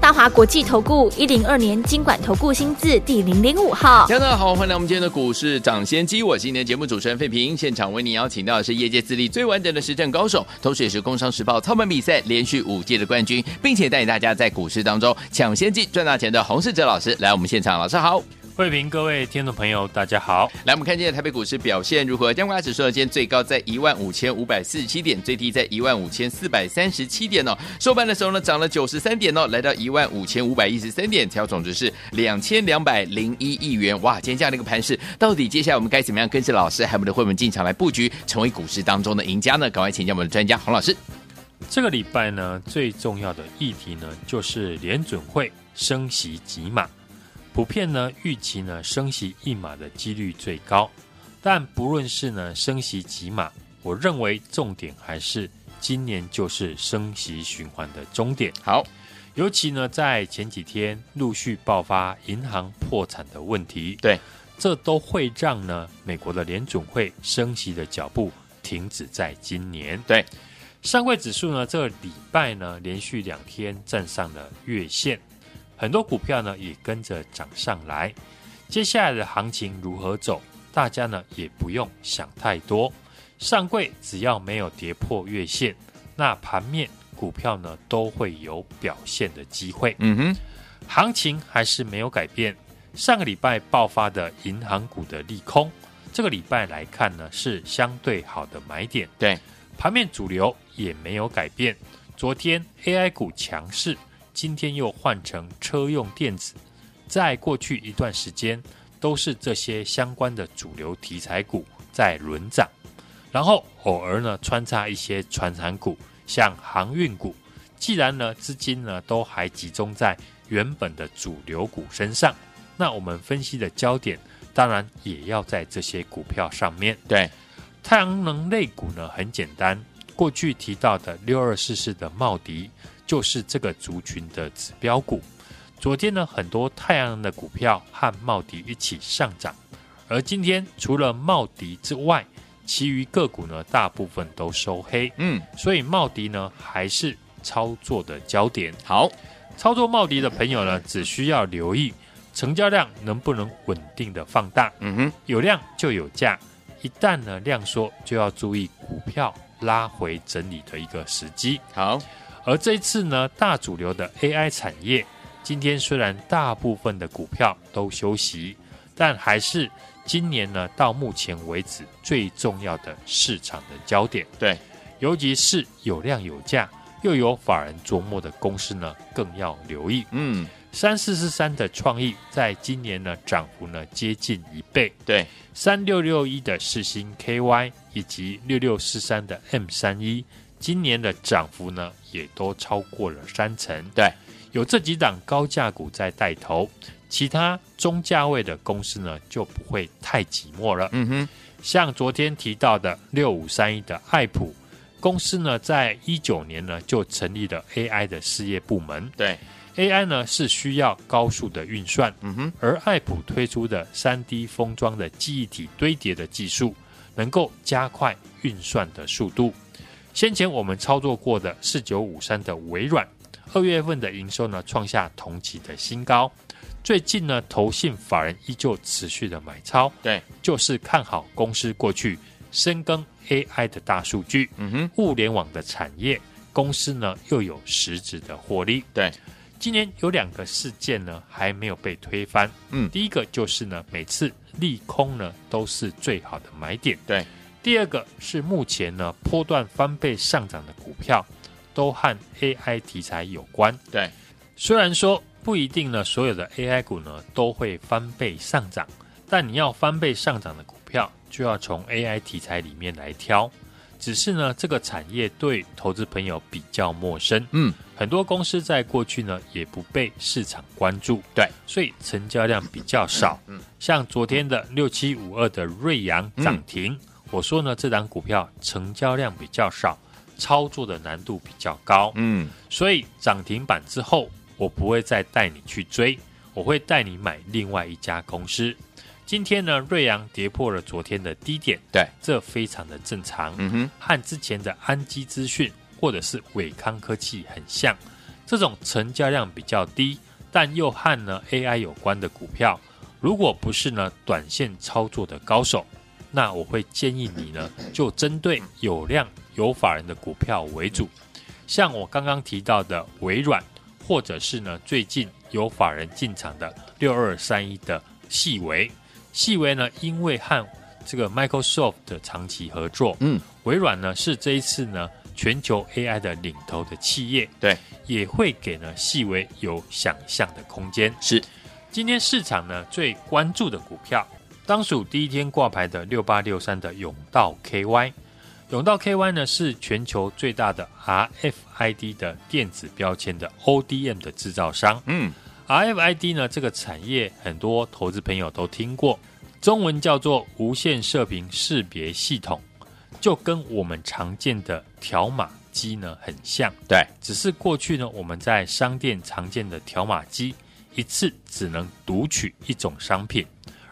大华国际投顾一零二年经管投顾新字第零零五号，大家好，欢迎来我们今天的股市涨先机。我是今天节目主持人费平，现场为您邀请到的是业界资历最完整的实战高手，同时也是工商时报操盘比赛连续五届的冠军，并且带领大家在股市当中抢先机赚大钱的洪世哲老师来我们现场，老师好。慧平，各位听众朋友，大家好。来，我们看今天台北股市表现如何？加权指数呢，今天最高在一万五千五百四十七点，最低在一万五千四百三十七点哦。收盘的时候呢，涨了九十三点哦，来到一万五千五百一十三点，成交总值是两千两百零一亿元。哇，今天这样的一个盘势，到底接下来我们该怎么样跟着老师还有我们的会员进场来布局，成为股市当中的赢家呢？赶快请教我们的专家洪老师。这个礼拜呢，最重要的议题呢，就是联准会升息几码。普遍呢，预期呢升息一码的几率最高，但不论是呢升息几码，我认为重点还是今年就是升息循环的终点。好，尤其呢在前几天陆续爆发银行破产的问题，对，这都会让呢美国的联准会升息的脚步停止在今年。对，上柜指数呢这个礼拜呢连续两天站上了月线。很多股票呢也跟着涨上来，接下来的行情如何走，大家呢也不用想太多。上柜只要没有跌破月线，那盘面股票呢都会有表现的机会。嗯哼，行情还是没有改变。上个礼拜爆发的银行股的利空，这个礼拜来看呢是相对好的买点。对，盘面主流也没有改变。昨天 AI 股强势。今天又换成车用电子，在过去一段时间都是这些相关的主流题材股在轮涨，然后偶尔呢穿插一些传产股，像航运股。既然呢资金呢都还集中在原本的主流股身上，那我们分析的焦点当然也要在这些股票上面。对，太阳能类股呢很简单，过去提到的六二四四的茂迪。就是这个族群的指标股。昨天呢，很多太阳能的股票和茂迪一起上涨，而今天除了茂迪之外，其余个股呢，大部分都收黑。嗯，所以茂迪呢，还是操作的焦点。好，操作茂迪的朋友呢，只需要留意成交量能不能稳定的放大。嗯哼，有量就有价，一旦呢量缩，就要注意股票拉回整理的一个时机。好。而这一次呢，大主流的 AI 产业，今天虽然大部分的股票都休息，但还是今年呢到目前为止最重要的市场的焦点。对，尤其是有量有价又有法人琢磨的公司呢，更要留意。嗯，三四四三的创意在今年呢涨幅呢接近一倍。对，三六六一的世星 KY 以及六六四三的 M 三一。今年的涨幅呢，也都超过了三成。对，有这几档高价股在带头，其他中价位的公司呢，就不会太寂寞了。嗯哼，像昨天提到的六五三一的爱普公司呢，在一九年呢就成立了 AI 的事业部门。对，AI 呢是需要高速的运算。嗯哼，而爱普推出的三 D 封装的记忆体堆叠的技术，能够加快运算的速度。先前我们操作过的四九五三的微软，二月份的营收呢创下同期的新高。最近呢，投信法人依旧持续的买超，对，就是看好公司过去深耕 AI 的大数据，嗯哼，物联网的产业，公司呢又有实质的获利。对，今年有两个事件呢还没有被推翻，嗯，第一个就是呢，每次利空呢都是最好的买点，对。第二个是目前呢波段翻倍上涨的股票，都和 AI 题材有关。对，虽然说不一定呢，所有的 AI 股呢都会翻倍上涨，但你要翻倍上涨的股票，就要从 AI 题材里面来挑。只是呢，这个产业对投资朋友比较陌生。嗯，很多公司在过去呢也不被市场关注。对，所以成交量比较少。嗯，像昨天的六七五二的瑞阳涨停。嗯我说呢，这档股票成交量比较少，操作的难度比较高，嗯，所以涨停板之后，我不会再带你去追，我会带你买另外一家公司。今天呢，瑞阳跌破了昨天的低点，对，这非常的正常，嗯哼，和之前的安基资讯或者是伟康科技很像，这种成交量比较低，但又和呢 AI 有关的股票，如果不是呢短线操作的高手，那我会建议你呢，就针对有量有法人的股票为主，像我刚刚提到的微软，或者是呢最近有法人进场的六二三一的细微。细微呢，因为和这个 Microsoft 的长期合作，嗯，微软呢是这一次呢全球 AI 的领头的企业，对，也会给呢细微有想象的空间。是，今天市场呢最关注的股票，当属第一天挂牌的六八六三的永道 KY，永道 KY 呢是全球最大的 RFID 的电子标签的 ODM 的制造商，嗯。RFID 呢，这个产业很多投资朋友都听过，中文叫做无线射频识别系统，就跟我们常见的条码机呢很像。对，只是过去呢，我们在商店常见的条码机一次只能读取一种商品，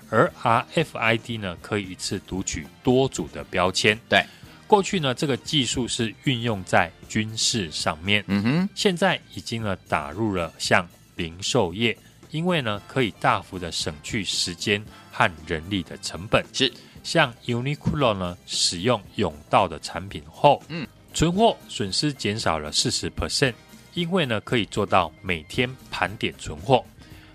而 RFID 呢可以一次读取多组的标签。对，过去呢这个技术是运用在军事上面，嗯哼，现在已经呢打入了像。零售业，因为呢可以大幅的省去时间和人力的成本。是，像 Uniqlo 呢使用甬道的产品后，嗯，存货损失减少了四十 percent，因为呢可以做到每天盘点存货。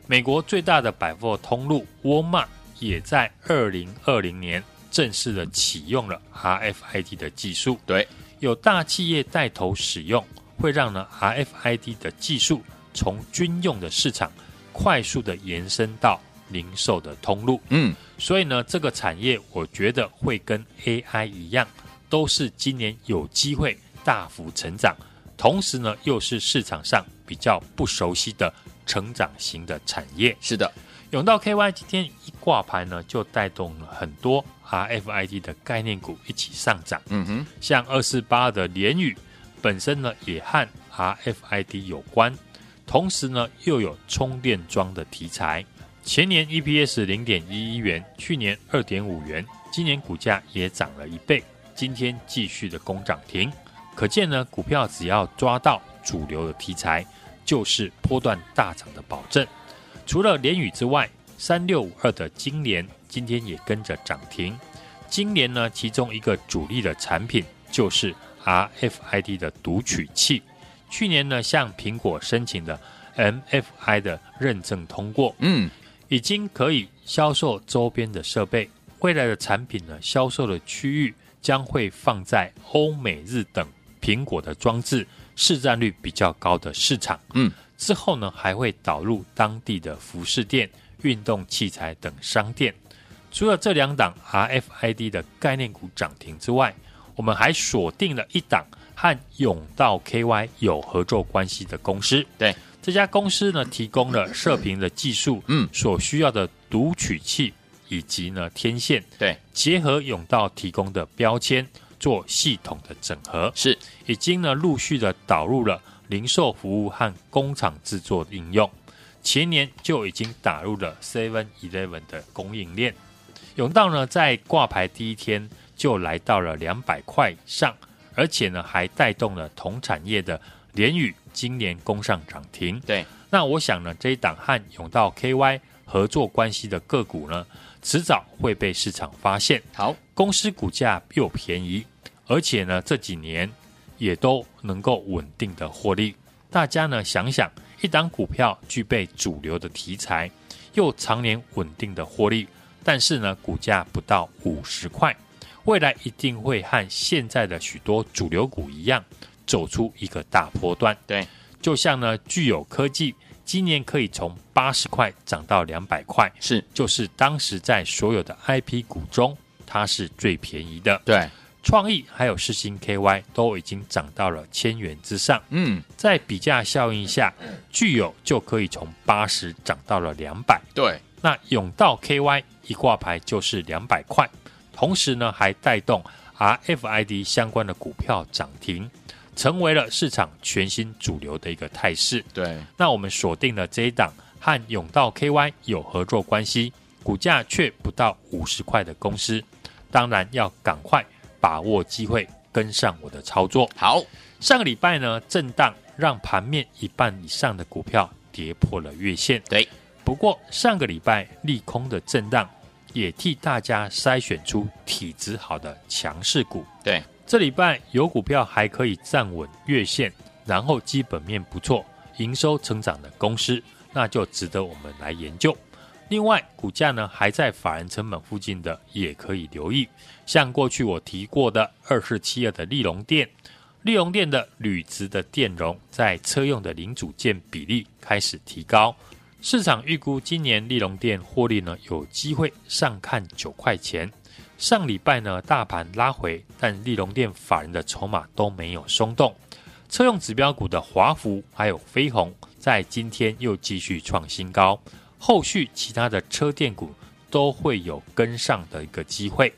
美国最大的百货通路沃尔玛也在二零二零年正式的启用了 RFID 的技术。对，有大企业带头使用，会让呢 RFID 的技术。从军用的市场快速的延伸到零售的通路，嗯，所以呢，这个产业我觉得会跟 AI 一样，都是今年有机会大幅成长，同时呢，又是市场上比较不熟悉的成长型的产业。是的，永道 KY 今天一挂牌呢，就带动了很多 RFID 的概念股一起上涨。嗯哼，像二四八的联宇本身呢，也和 RFID 有关。同时呢，又有充电桩的题材。前年 EPS 零点一一元，去年二点五元，今年股价也涨了一倍。今天继续的攻涨停，可见呢，股票只要抓到主流的题材，就是波段大涨的保证。除了联宇之外，三六五二的金联今天也跟着涨停。晶联呢，其中一个主力的产品就是 RFID 的读取器。去年呢，向苹果申请的 MFI 的认证通过，嗯，已经可以销售周边的设备。未来的产品呢，销售的区域将会放在欧美日等苹果的装置市占率比较高的市场。嗯，之后呢，还会导入当地的服饰店、运动器材等商店。除了这两档 RFID 的概念股涨停之外，我们还锁定了一档。和甬道 KY 有合作关系的公司，对。这家公司呢，提供了射频的技术，嗯，所需要的读取器以及呢天线，对，结合甬道提供的标签做系统的整合，是。已经呢陆续的导入了零售服务和工厂制作的应用，前年就已经打入了 Seven Eleven 的供应链，甬道呢在挂牌第一天就来到了两百块以上。而且呢，还带动了同产业的联宇今年攻上涨停。对，那我想呢，这一档和永道 KY 合作关系的个股呢，迟早会被市场发现。好，公司股价又便宜，而且呢，这几年也都能够稳定的获利。大家呢想想，一档股票具备主流的题材，又常年稳定的获利，但是呢，股价不到五十块。未来一定会和现在的许多主流股一样，走出一个大波段。对，就像呢，具有科技今年可以从八十块涨到两百块，是，就是当时在所有的 IP 股中，它是最便宜的。对，创意还有世星 KY 都已经涨到了千元之上。嗯，在比价效应下，具有就可以从八十涨到了两百。对，那永道 KY 一挂牌就是两百块。同时呢，还带动 RFID 相关的股票涨停，成为了市场全新主流的一个态势。对，那我们锁定了这一档和永道 KY 有合作关系，股价却不到五十块的公司，当然要赶快把握机会，跟上我的操作。好，上个礼拜呢，震荡让盘面一半以上的股票跌破了月线。对，不过上个礼拜利空的震荡，也替大家筛选出体质好的强势股。对，这礼拜有股票还可以站稳月线，然后基本面不错、营收成长的公司，那就值得我们来研究。另外，股价呢还在法人成本附近的，也可以留意。像过去我提过的二四七二的利隆电，利隆电的铝质的电容在车用的零组件比例开始提高，市场预估今年利隆电获利呢有机会上看九块钱。上礼拜呢大盘拉回，但利隆电法人的筹码都没有松动。车用指标股的华孚还有飞鸿在今天又继续创新高。后续其他的车电股都会有跟上的一个机会，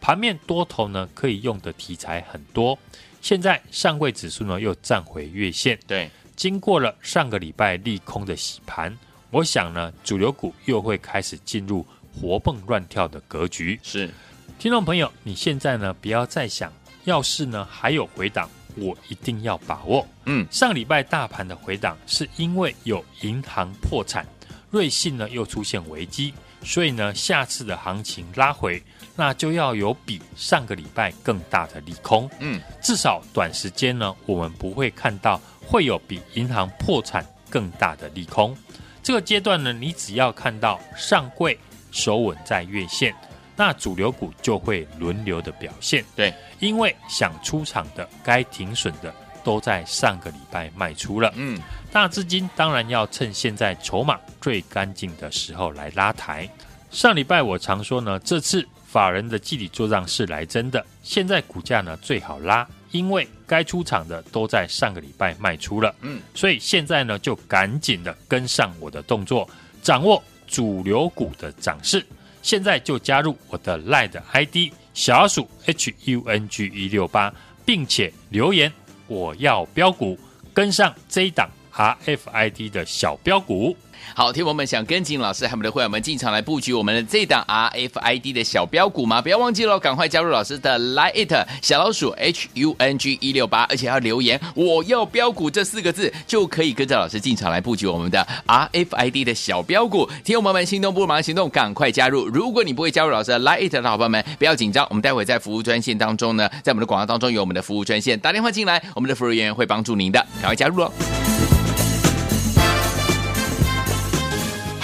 盘面多头呢可以用的题材很多。现在上柜指数呢又站回月线，对，经过了上个礼拜利空的洗盘，我想呢主流股又会开始进入活蹦乱跳的格局。是，听众朋友，你现在呢不要再想，要是呢还有回档，我一定要把握。嗯，上礼拜大盘的回档是因为有银行破产。瑞信呢又出现危机，所以呢下次的行情拉回，那就要有比上个礼拜更大的利空。嗯，至少短时间呢，我们不会看到会有比银行破产更大的利空。这个阶段呢，你只要看到上柜守稳在月线，那主流股就会轮流的表现。对，因为想出场的该停损的都在上个礼拜卖出了。嗯。大资金当然要趁现在筹码最干净的时候来拉抬。上礼拜我常说呢，这次法人的集体做账是来真的。现在股价呢最好拉，因为该出场的都在上个礼拜卖出了。嗯，所以现在呢就赶紧的跟上我的动作，掌握主流股的涨势。现在就加入我的 LINE ID 小鼠 H U N G 一六八，并且留言我要标股，跟上这一档。RFID 的小标股。好，听我们想跟紧老师，还有我们的会员们进场来布局我们的这档 RFID 的小标股吗？不要忘记了，赶快加入老师的 Lite It 小老鼠 HUNG 一六八，而且要留言“我要标股”这四个字，就可以跟着老师进场来布局我们的 RFID 的小标股。听我们们心动不如马上行动，赶快加入！如果你不会加入老师的 Lite It 的好朋友们，不要紧张，我们待会在服务专线当中呢，在我们的广告当中有我们的服务专线，打电话进来，我们的服务员会帮助您的，赶快加入哦。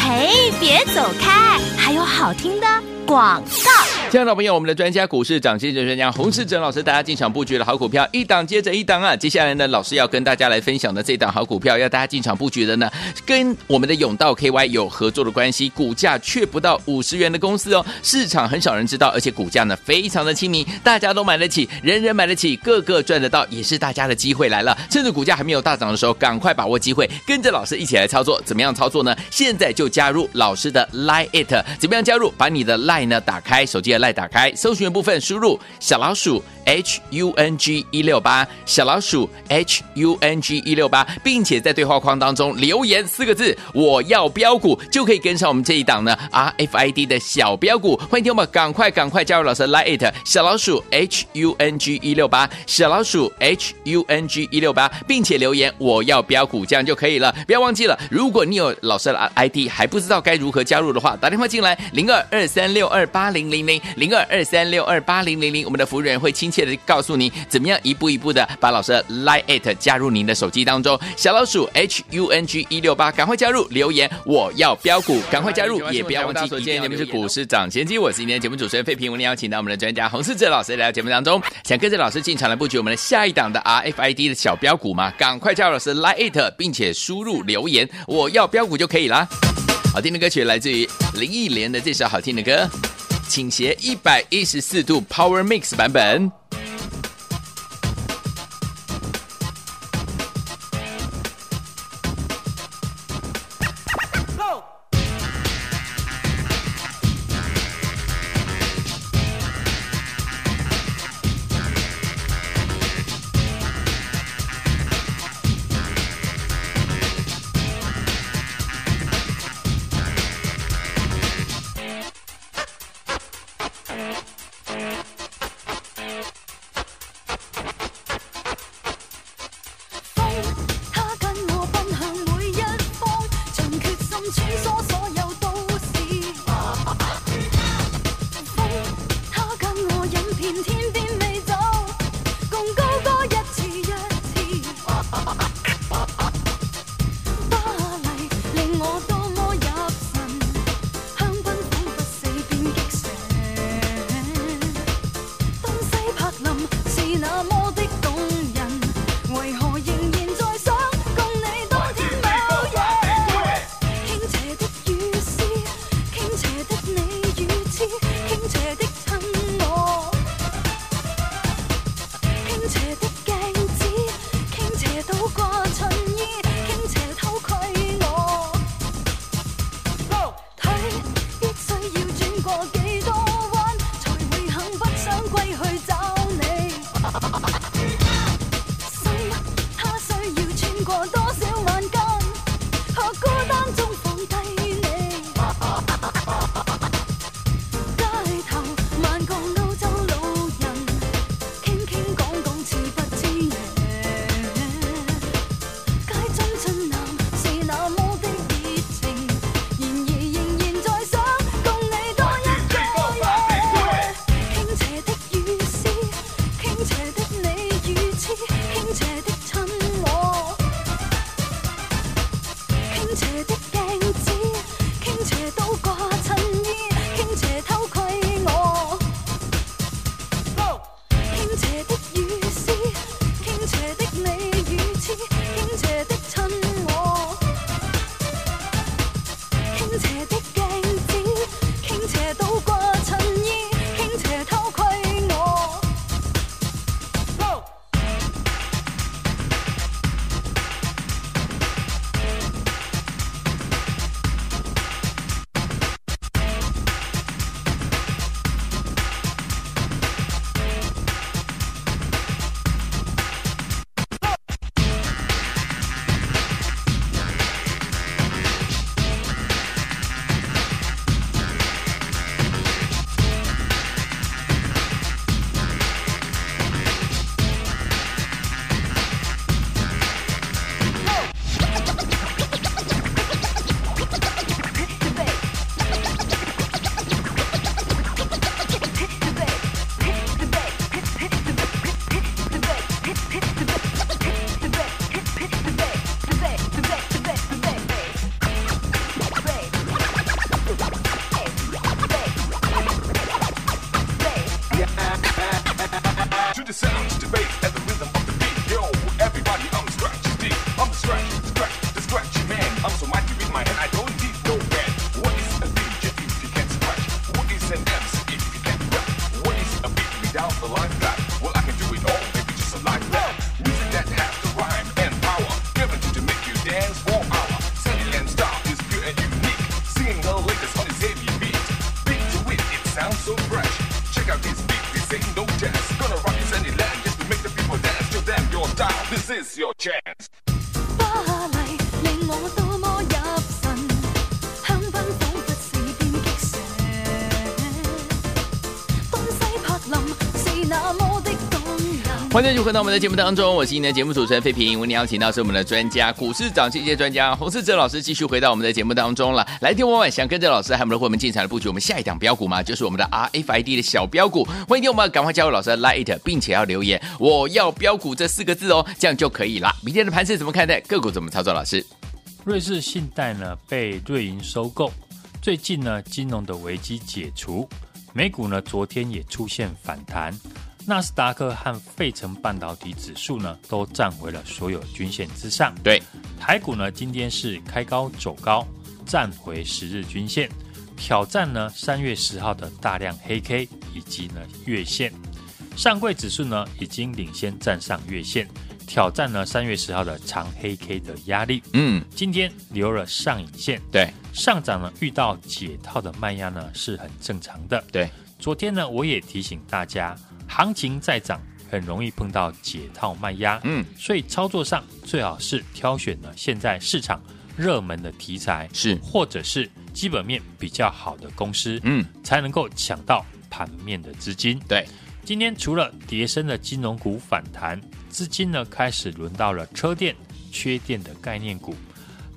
嘿，别走开，还有好听的广告。亲爱的朋友，我们的专家股市涨跌专家洪世哲老师，大家进场布局的好股票，一档接着一档啊！接下来呢，老师要跟大家来分享的这档好股票，要大家进场布局的呢，跟我们的永道 KY 有合作的关系，股价却不到五十元的公司哦，市场很少人知道，而且股价呢非常的亲民，大家都买得起，人人买得起，个个赚得到，也是大家的机会来了。趁着股价还没有大涨的时候，赶快把握机会，跟着老师一起来操作。怎么样操作呢？现在就加入老师的 Line It，怎么样加入？把你的 Line 呢打开，手机的 Line 再打开，搜寻部分输入小老鼠 H U N G 一六八，小老鼠 H U N G 一六八，并且在对话框当中留言四个字“我要标股”，就可以跟上我们这一档呢 R F I D 的小标股。欢迎听我们赶快赶快加入老师 Like It 小老鼠 H U N G 一六八，小老鼠 H U N G 一六八，并且留言“我要标股”，这样就可以了。不要忘记了，如果你有老师的 I D 还不知道该如何加入的话，打电话进来零二二三六二八零零零零二二三六二八零零零，我们的服务员会亲切的告诉您怎么样一步一步的把老师的 Line It 加入您的手机当中。小老鼠 H U N G 一六八，赶快加入，留言我要标股，赶快加入，也不要忘记。今天节目是股市涨先机，我是今天节目主持人费平，我们邀请到我们的专家洪世哲老师来到节目当中，想跟着老师进场来布局我们的下一档的 R F I D 的小标股吗？赶快加入老师 Line It，并且输入留言我要标股就可以啦。好听的歌曲来自于林忆莲的这首好听的歌。倾斜一百一十四度 Power Mix 版本。片天边。this no chance. Gonna rock this any land, yes, we make the people dance. Show your style, this is your chance. 花麗令我多麼入神，香檳彷彿是變激射，東西柏林是那麼。欢迎继续回到我们的节目当中，我是今天的节目主持人费平。为您邀请到是我们的专家，股市涨跌专家洪世哲老师，继续回到我们的节目当中了。来听我们想跟着老师还有我们的伙伴进场的布局我们下一档标股吗？就是我们的 RFID 的小标股。欢迎听我们赶快加入老师的 Lite，并且要留言“我要标股”这四个字哦，这样就可以啦。明天的盘势怎么看待？个股怎么操作？老师，瑞士信贷呢被瑞银收购，最近呢金融的危机解除，美股呢昨天也出现反弹。纳斯达克和费城半导体指数呢，都站回了所有均线之上。对，台股呢，今天是开高走高，站回十日均线，挑战呢三月十号的大量黑 K 以及呢月线。上柜指数呢，已经领先站上月线，挑战呢三月十号的长黑 K 的压力。嗯，今天留了上影线。对，上涨呢遇到解套的卖压呢是很正常的。对，昨天呢我也提醒大家。行情在涨，很容易碰到解套卖压，嗯，所以操作上最好是挑选了现在市场热门的题材，是。或者是基本面比较好的公司，嗯，才能够抢到盘面的资金。对，今天除了跌升的金融股反弹，资金呢开始轮到了车电、缺电的概念股，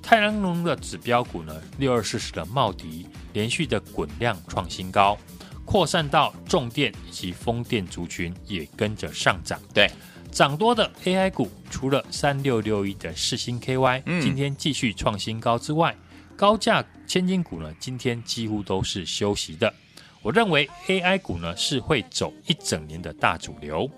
太阳能的指标股呢，六二四十的茂迪连续的滚量创新高。扩散到重电以及风电族群也跟着上涨。对，涨多的 AI 股，除了三六六一的世星 KY，嗯，今天继续创新高之外，高价千金股呢，今天几乎都是休息的。我认为 AI 股呢是会走一整年的大主流，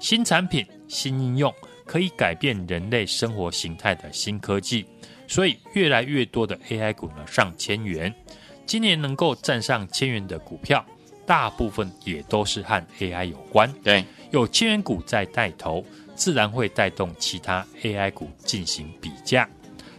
新产品、新应用可以改变人类生活形态的新科技，所以越来越多的 AI 股呢上千元，今年能够站上千元的股票。大部分也都是和 AI 有关，对，有千元股在带头，自然会带动其他 AI 股进行比价。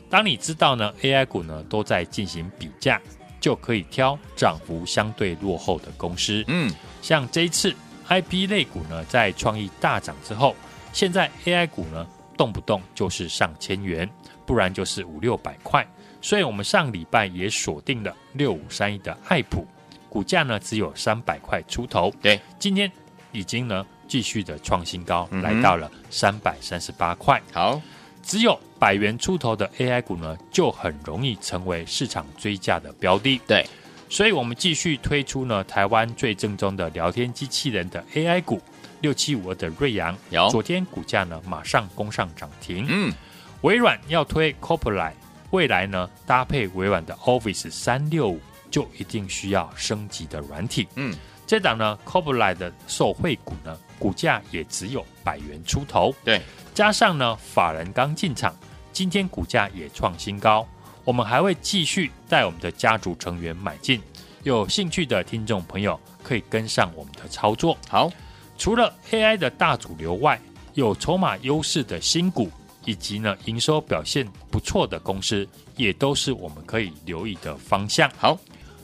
当你知道呢，AI 股呢都在进行比价，就可以挑涨幅相对落后的公司。嗯，像这一次 IP 类股呢在创意大涨之后，现在 AI 股呢动不动就是上千元，不然就是五六百块。所以我们上礼拜也锁定了六五三一的爱普。股价呢只有三百块出头，对，今天已经呢继续的创新高，嗯、来到了三百三十八块。好，只有百元出头的 AI 股呢，就很容易成为市场追价的标的。对，所以我们继续推出呢台湾最正宗的聊天机器人的 AI 股六七五二的瑞阳，有昨天股价呢马上攻上涨停。嗯，微软要推 Copilot，未来呢搭配微软的 Office 三六五。就一定需要升级的软体。嗯，这档呢，Copilot 的受惠股呢，股价也只有百元出头。对，加上呢，法人刚进场，今天股价也创新高。我们还会继续带我们的家族成员买进。有兴趣的听众朋友可以跟上我们的操作。好，除了 AI 的大主流外，有筹码优势的新股，以及呢营收表现不错的公司，也都是我们可以留意的方向。好。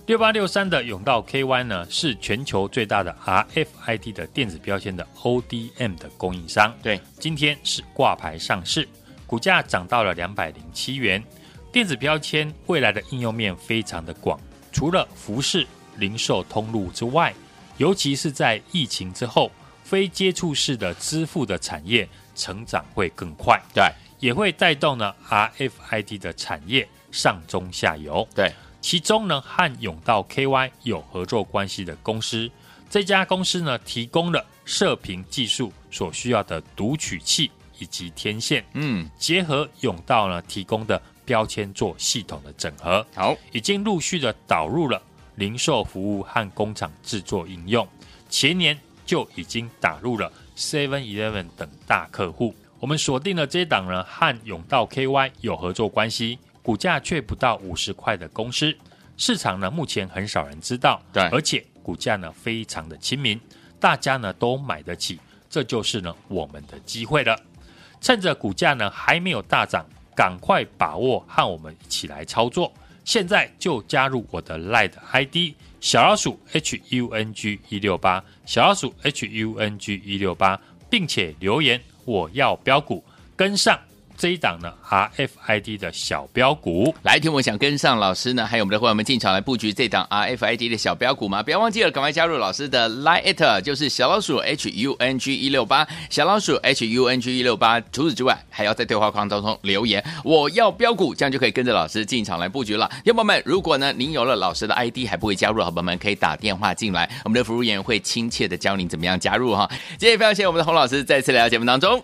六八六三的甬道 KY 呢，是全球最大的 RFID 的电子标签的 ODM 的供应商。对，今天是挂牌上市，股价涨到了两百零七元。电子标签未来的应用面非常的广，除了服饰、零售通路之外，尤其是在疫情之后，非接触式的支付的产业成长会更快。对，也会带动呢 RFID 的产业上中下游。对。其中呢，和永道 KY 有合作关系的公司，这家公司呢，提供了射频技术所需要的读取器以及天线，嗯，结合永道呢提供的标签做系统的整合，好，已经陆续的导入了零售服务和工厂制作应用，前年就已经打入了 Seven Eleven 等大客户。我们锁定了这档呢，和永道 KY 有合作关系。股价却不到五十块的公司，市场呢目前很少人知道，对，而且股价呢非常的亲民，大家呢都买得起，这就是呢我们的机会了。趁着股价呢还没有大涨，赶快把握和我们一起来操作。现在就加入我的 Line ID 小老鼠 H U N G 一六八，小老鼠 H U N G 一六八，并且留言我要标股跟上。这一档呢，RFID 的小标股，来听我想跟上老师呢，还有我们的伙伴们进场来布局这档 RFID 的小标股吗？不要忘记了，赶快加入老师的 Line，就是小老鼠 H U N G 一六八，小老鼠 H U N G 一六八。除此之外，还要在对话框当中留言，我要标股，这样就可以跟着老师进场来布局了。伙伴们，如果呢您有了老师的 ID 还不会加入，伙伴们可以打电话进来，我们的服务员会亲切的教您怎么样加入哈。今天非常谢谢我们的洪老师再次来到节目当中。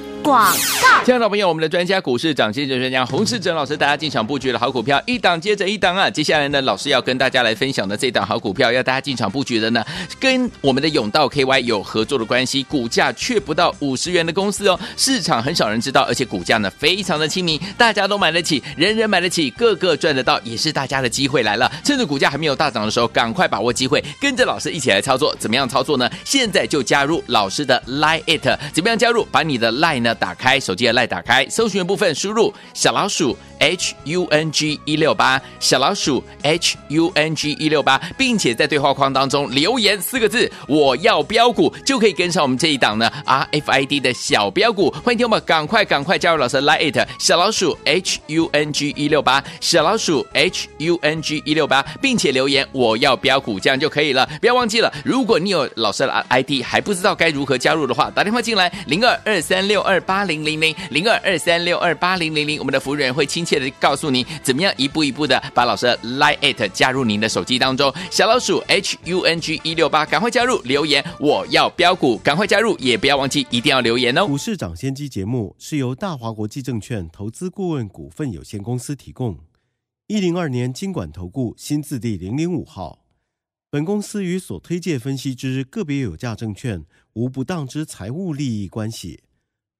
广告。亲爱的朋友，我们的专家股市涨先机专家洪世哲老师，大家进场布局的好股票，一档接着一档啊！接下来呢，老师要跟大家来分享的这档好股票，要大家进场布局的呢，跟我们的永道 KY 有合作的关系，股价却不到五十元的公司哦，市场很少人知道，而且股价呢非常的亲民，大家都买得起，人人买得起，个个赚得到，也是大家的机会来了。趁着股价还没有大涨的时候，赶快把握机会，跟着老师一起来操作。怎么样操作呢？现在就加入老师的 Line It，怎么样加入？把你的 Line 呢打开，手机的 Line 打开，搜寻部分输入小老鼠 H U N G 一六八，小老鼠 H U N G 一六八，并且在对话框当中留言四个字“我要标股”，就可以跟上我们这一档呢 RFID 的小标股。欢迎听我们赶快赶快加入老师 Line It 小老鼠 H U N G 一六八，小老鼠 H U N G 一六八，并且留言“我要标股”，这样就可以了。不要忘记了，如果你有老师的 ID 还不知道该如何加入的话，打电话进来零二二三六二八零零零零二二三六二八零零零，我们的服务员会亲切的告诉您怎么样一步一步的把老师的 Line@ 加入您的手机当中。小老鼠 H U N G 一六八，赶快加入，留言我要标股，赶快加入，也不要忘记一定要留言哦。股市涨先机节目是由大华国际证券投资顾问股份有限公司提供，一零二年金管投顾新字第零零五号。本公司与所推介分析之个别有价证券无不当之财务利益关系。